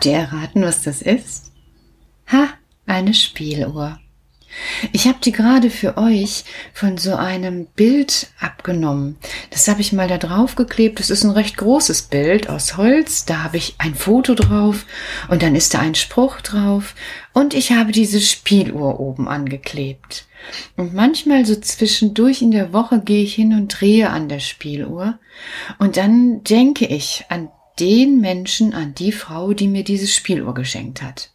Habt ihr erraten, was das ist? Ha, eine Spieluhr. Ich habe die gerade für euch von so einem Bild abgenommen. Das habe ich mal da drauf geklebt. Das ist ein recht großes Bild aus Holz. Da habe ich ein Foto drauf und dann ist da ein Spruch drauf und ich habe diese Spieluhr oben angeklebt. Und manchmal so zwischendurch in der Woche gehe ich hin und drehe an der Spieluhr und dann denke ich an den Menschen, an die Frau, die mir diese Spieluhr geschenkt hat.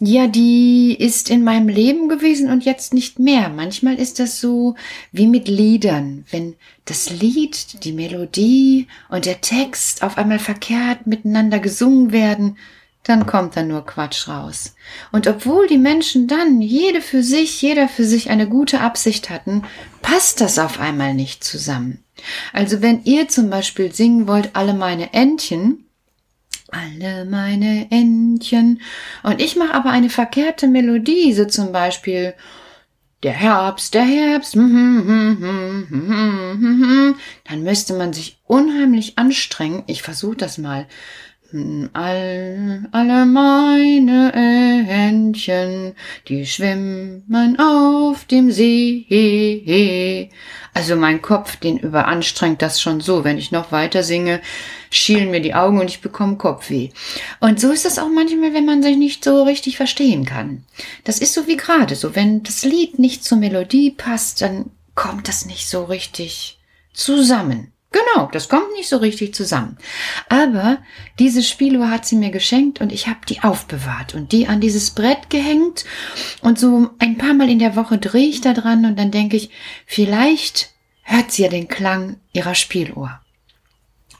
Ja, die ist in meinem Leben gewesen und jetzt nicht mehr. Manchmal ist das so wie mit Liedern. Wenn das Lied, die Melodie und der Text auf einmal verkehrt miteinander gesungen werden, dann kommt da nur Quatsch raus. Und obwohl die Menschen dann jede für sich, jeder für sich eine gute Absicht hatten, passt das auf einmal nicht zusammen. Also wenn ihr zum Beispiel singen wollt, alle meine Entchen, alle meine Entchen. Und ich mache aber eine verkehrte Melodie, so zum Beispiel der Herbst, der Herbst, dann müsste man sich unheimlich anstrengen. Ich versuche das mal. All, alle meine Entchen, die schwimmen auf dem See. Also mein Kopf, den überanstrengt das schon so. Wenn ich noch weiter singe, schielen mir die Augen und ich bekomme Kopfweh. Und so ist das auch manchmal, wenn man sich nicht so richtig verstehen kann. Das ist so wie gerade so. Wenn das Lied nicht zur Melodie passt, dann kommt das nicht so richtig zusammen. Genau, das kommt nicht so richtig zusammen. Aber diese Spieluhr hat sie mir geschenkt und ich habe die aufbewahrt und die an dieses Brett gehängt und so ein paar Mal in der Woche drehe ich da dran und dann denke ich, vielleicht hört sie ja den Klang ihrer Spieluhr.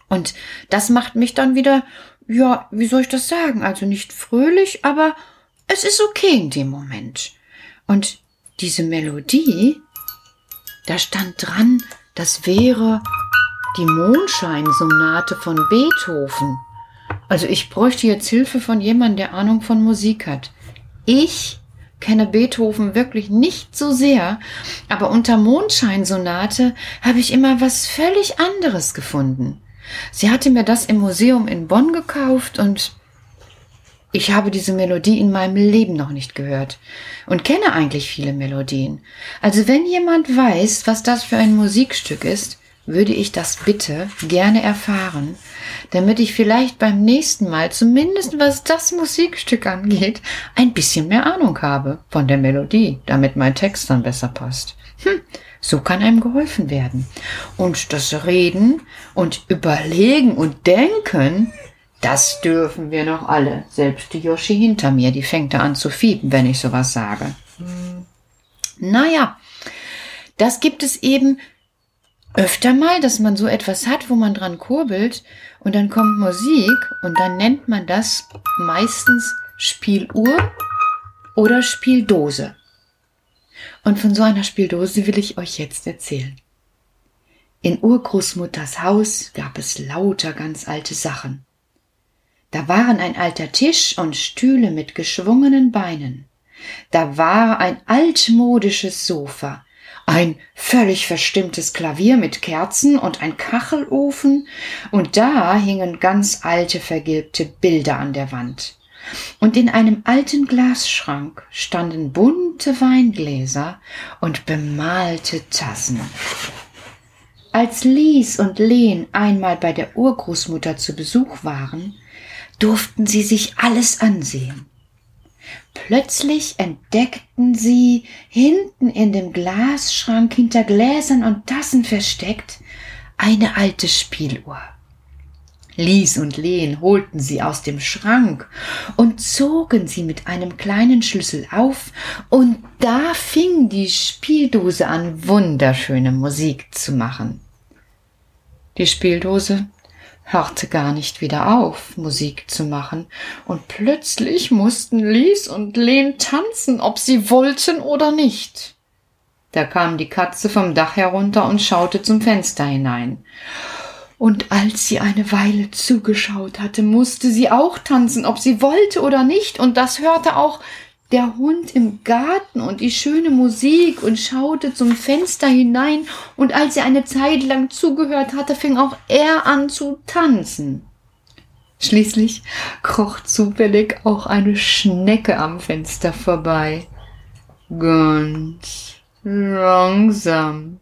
Und das macht mich dann wieder, ja, wie soll ich das sagen? Also nicht fröhlich, aber es ist okay in dem Moment. Und diese Melodie, da stand dran, das wäre die Mondscheinsonate von Beethoven. Also ich bräuchte jetzt Hilfe von jemandem, der Ahnung von Musik hat. Ich kenne Beethoven wirklich nicht so sehr, aber unter Mondscheinsonate habe ich immer was völlig anderes gefunden. Sie hatte mir das im Museum in Bonn gekauft und ich habe diese Melodie in meinem Leben noch nicht gehört und kenne eigentlich viele Melodien. Also wenn jemand weiß, was das für ein Musikstück ist, würde ich das bitte gerne erfahren, damit ich vielleicht beim nächsten Mal, zumindest was das Musikstück angeht, ein bisschen mehr Ahnung habe von der Melodie, damit mein Text dann besser passt. Hm, so kann einem geholfen werden. Und das Reden und Überlegen und Denken, das dürfen wir noch alle. Selbst die Yoshi hinter mir, die fängt da an zu fiepen, wenn ich sowas sage. Hm. Naja, das gibt es eben öfter mal, dass man so etwas hat, wo man dran kurbelt und dann kommt Musik und dann nennt man das meistens Spieluhr oder Spieldose. Und von so einer Spieldose will ich euch jetzt erzählen. In Urgroßmutters Haus gab es lauter ganz alte Sachen. Da waren ein alter Tisch und Stühle mit geschwungenen Beinen. Da war ein altmodisches Sofa, ein völlig verstimmtes Klavier mit Kerzen und ein Kachelofen, und da hingen ganz alte vergilbte Bilder an der Wand. Und in einem alten Glasschrank standen bunte Weingläser und bemalte Tassen. Als Lies und Len einmal bei der Urgroßmutter zu Besuch waren, durften sie sich alles ansehen. Plötzlich entdeckten sie hinten in dem Glasschrank hinter Gläsern und Tassen versteckt eine alte Spieluhr. Lies und Lehen holten sie aus dem Schrank und zogen sie mit einem kleinen Schlüssel auf, und da fing die Spieldose an, wunderschöne Musik zu machen. Die Spieldose hörte gar nicht wieder auf, Musik zu machen, und plötzlich mussten Lies und Len tanzen, ob sie wollten oder nicht. Da kam die Katze vom Dach herunter und schaute zum Fenster hinein. Und als sie eine Weile zugeschaut hatte, musste sie auch tanzen, ob sie wollte oder nicht, und das hörte auch der Hund im Garten und die schöne Musik und schaute zum Fenster hinein, und als er eine Zeit lang zugehört hatte, fing auch er an zu tanzen. Schließlich kroch zufällig auch eine Schnecke am Fenster vorbei. Ganz langsam.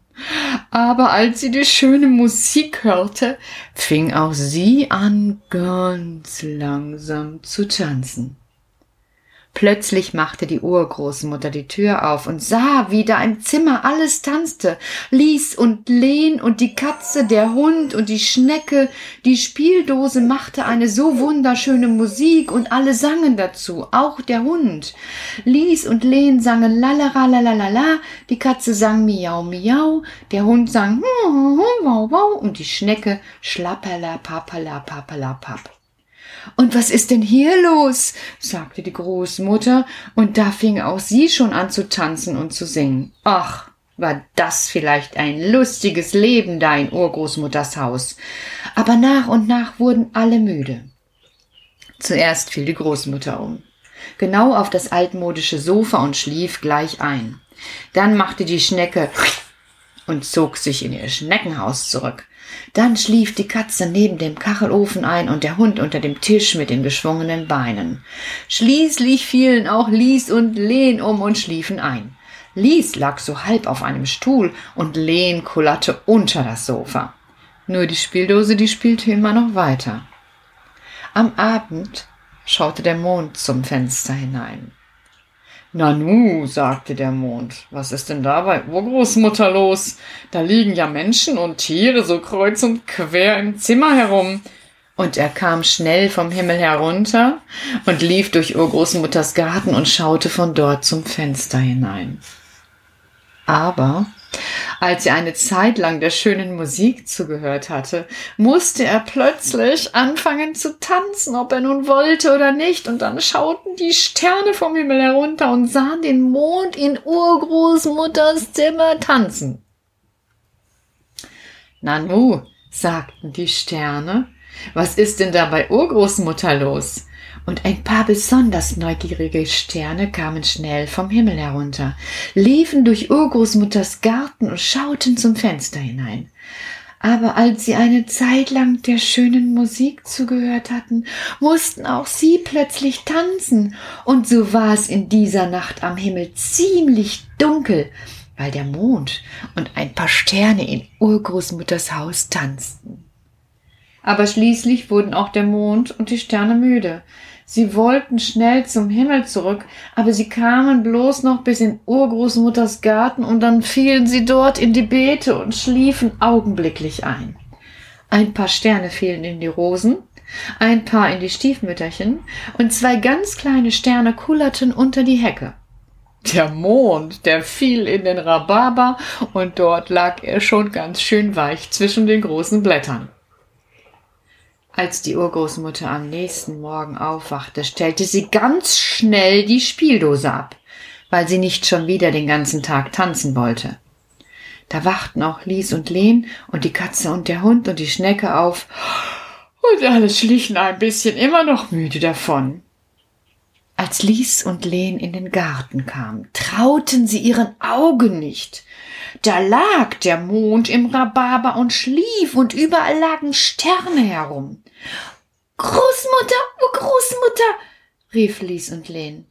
Aber als sie die schöne Musik hörte, fing auch sie an, ganz langsam zu tanzen. Plötzlich machte die Urgroßmutter die Tür auf und sah, wie da im Zimmer alles tanzte. Lies und Lehn und die Katze, der Hund und die Schnecke. Die Spieldose machte eine so wunderschöne Musik und alle sangen dazu, auch der Hund. Lies und Lehn sangen lalala, die Katze sang miau miau, der Hund sang wow wow und die Schnecke schlapperla papala papala pap. Und was ist denn hier los? sagte die Großmutter, und da fing auch sie schon an zu tanzen und zu singen. Ach, war das vielleicht ein lustiges Leben da in Urgroßmutters Haus. Aber nach und nach wurden alle müde. Zuerst fiel die Großmutter um, genau auf das altmodische Sofa und schlief gleich ein. Dann machte die Schnecke und zog sich in ihr Schneckenhaus zurück. Dann schlief die Katze neben dem Kachelofen ein und der Hund unter dem Tisch mit den geschwungenen Beinen. Schließlich fielen auch Lies und Lehn um und schliefen ein. Lies lag so halb auf einem Stuhl und Lehn kullerte unter das Sofa. Nur die Spieldose, die spielte immer noch weiter. Am Abend schaute der Mond zum Fenster hinein. Nanu, sagte der Mond, was ist denn da bei Urgroßmutter los? Da liegen ja Menschen und Tiere so kreuz und quer im Zimmer herum. Und er kam schnell vom Himmel herunter und lief durch Urgroßmutters Garten und schaute von dort zum Fenster hinein. Aber als er eine Zeit lang der schönen Musik zugehört hatte, musste er plötzlich anfangen zu tanzen, ob er nun wollte oder nicht, und dann schauten die Sterne vom Himmel herunter und sahen den Mond in Urgroßmutters Zimmer tanzen. Nanu, sagten die Sterne, was ist denn da bei Urgroßmutter los? Und ein paar besonders neugierige Sterne kamen schnell vom Himmel herunter, liefen durch Urgroßmutters Garten und schauten zum Fenster hinein. Aber als sie eine Zeit lang der schönen Musik zugehört hatten, mussten auch sie plötzlich tanzen, und so war es in dieser Nacht am Himmel ziemlich dunkel, weil der Mond und ein paar Sterne in Urgroßmutters Haus tanzten. Aber schließlich wurden auch der Mond und die Sterne müde, Sie wollten schnell zum Himmel zurück, aber sie kamen bloß noch bis in Urgroßmutters Garten und dann fielen sie dort in die Beete und schliefen augenblicklich ein. Ein paar Sterne fielen in die Rosen, ein paar in die Stiefmütterchen und zwei ganz kleine Sterne kullerten unter die Hecke. Der Mond, der fiel in den Rhabarber und dort lag er schon ganz schön weich zwischen den großen Blättern. Als die Urgroßmutter am nächsten Morgen aufwachte, stellte sie ganz schnell die Spieldose ab, weil sie nicht schon wieder den ganzen Tag tanzen wollte. Da wachten auch Lies und Lehn und die Katze und der Hund und die Schnecke auf, und alle schlichen ein bisschen immer noch müde davon. Als Lies und Lehn in den Garten kamen, trauten sie ihren Augen nicht. Da lag der Mond im Rhabarber und schlief und überall lagen Sterne herum. Großmutter, oh Großmutter, rief Lies und Len.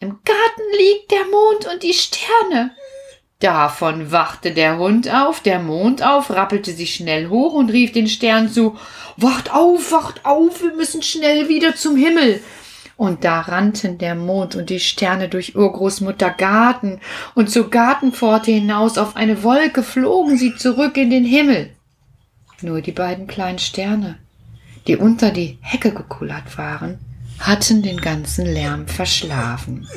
Im Garten liegt der Mond und die Sterne. Davon wachte der Hund auf, der Mond auf, rappelte sich schnell hoch und rief den Stern zu Wacht auf, wacht auf, wir müssen schnell wieder zum Himmel. Und da rannten der Mond und die Sterne durch Urgroßmutter Garten, und zur Gartenpforte hinaus auf eine Wolke flogen sie zurück in den Himmel. Nur die beiden kleinen Sterne, die unter die Hecke gekullert waren, hatten den ganzen Lärm verschlafen.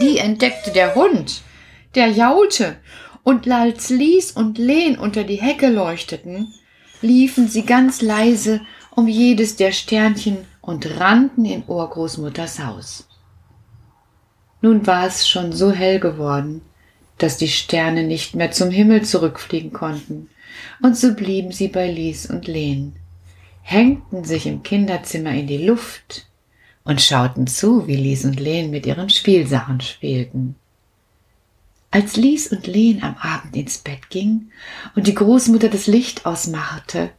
Die entdeckte der Hund, der jaulte, und als Lies und Lehn unter die Hecke leuchteten, liefen sie ganz leise um jedes der Sternchen und rannten in Urgroßmutters Haus. Nun war es schon so hell geworden, dass die Sterne nicht mehr zum Himmel zurückfliegen konnten, und so blieben sie bei Lies und Lehn, hängten sich im Kinderzimmer in die Luft und schauten zu, wie Lies und Lehn mit ihren Spielsachen spielten. Als Lies und Lehn am Abend ins Bett gingen und die Großmutter das Licht ausmachte,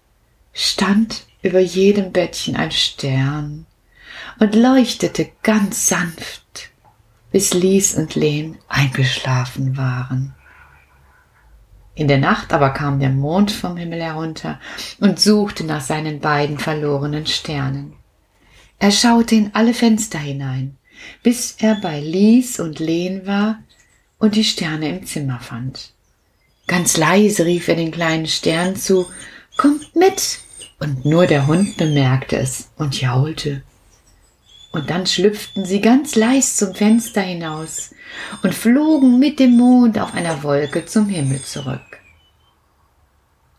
stand über jedem Bettchen ein Stern und leuchtete ganz sanft, bis Lies und Len eingeschlafen waren. In der Nacht aber kam der Mond vom Himmel herunter und suchte nach seinen beiden verlorenen Sternen. Er schaute in alle Fenster hinein, bis er bei Lies und Len war und die Sterne im Zimmer fand. Ganz leise rief er den kleinen Stern zu, Kommt mit! Und nur der Hund bemerkte es und jaulte. Und dann schlüpften sie ganz leis zum Fenster hinaus und flogen mit dem Mond auf einer Wolke zum Himmel zurück.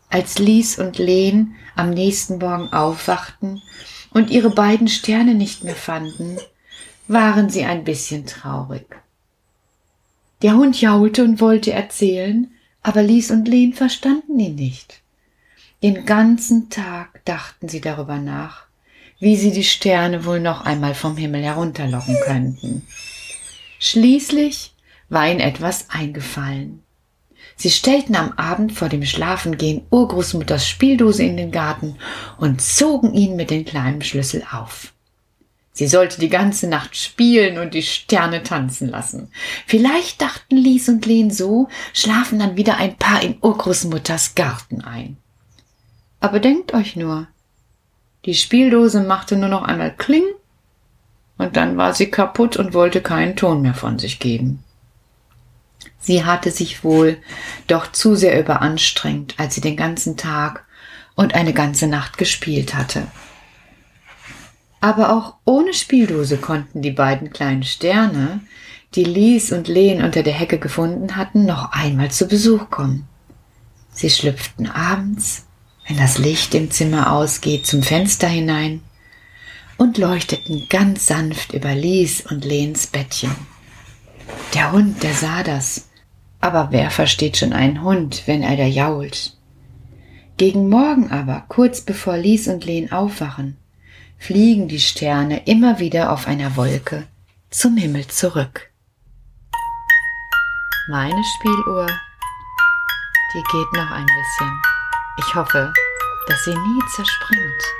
Als Lies und Len am nächsten Morgen aufwachten und ihre beiden Sterne nicht mehr fanden, waren sie ein bisschen traurig. Der Hund jaulte und wollte erzählen, aber Lies und Len verstanden ihn nicht. Den ganzen Tag dachten sie darüber nach, wie sie die Sterne wohl noch einmal vom Himmel herunterlocken könnten. Schließlich war ihnen etwas eingefallen. Sie stellten am Abend vor dem Schlafengehen Urgroßmutters Spieldose in den Garten und zogen ihn mit dem kleinen Schlüssel auf. Sie sollte die ganze Nacht spielen und die Sterne tanzen lassen. Vielleicht dachten Lies und Len so, schlafen dann wieder ein paar in Urgroßmutters Garten ein. Aber denkt euch nur, die Spieldose machte nur noch einmal Kling und dann war sie kaputt und wollte keinen Ton mehr von sich geben. Sie hatte sich wohl doch zu sehr überanstrengt, als sie den ganzen Tag und eine ganze Nacht gespielt hatte. Aber auch ohne Spieldose konnten die beiden kleinen Sterne, die Lies und Len unter der Hecke gefunden hatten, noch einmal zu Besuch kommen. Sie schlüpften abends, wenn das Licht im Zimmer ausgeht, zum Fenster hinein und leuchteten ganz sanft über Lies und Lens Bettchen. Der Hund, der sah das, aber wer versteht schon einen Hund, wenn er da jault? Gegen Morgen aber, kurz bevor Lies und Len aufwachen, fliegen die Sterne immer wieder auf einer Wolke zum Himmel zurück. Meine Spieluhr, die geht noch ein bisschen. Ich hoffe, dass sie nie zerspringt.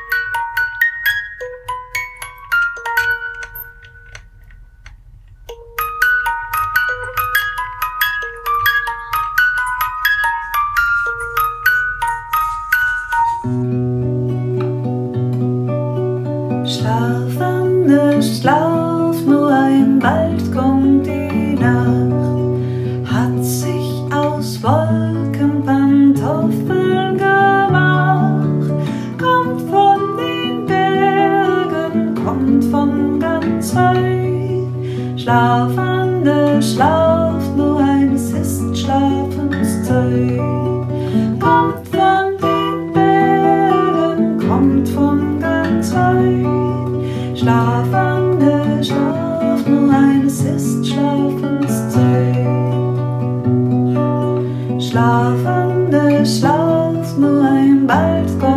bald kommen.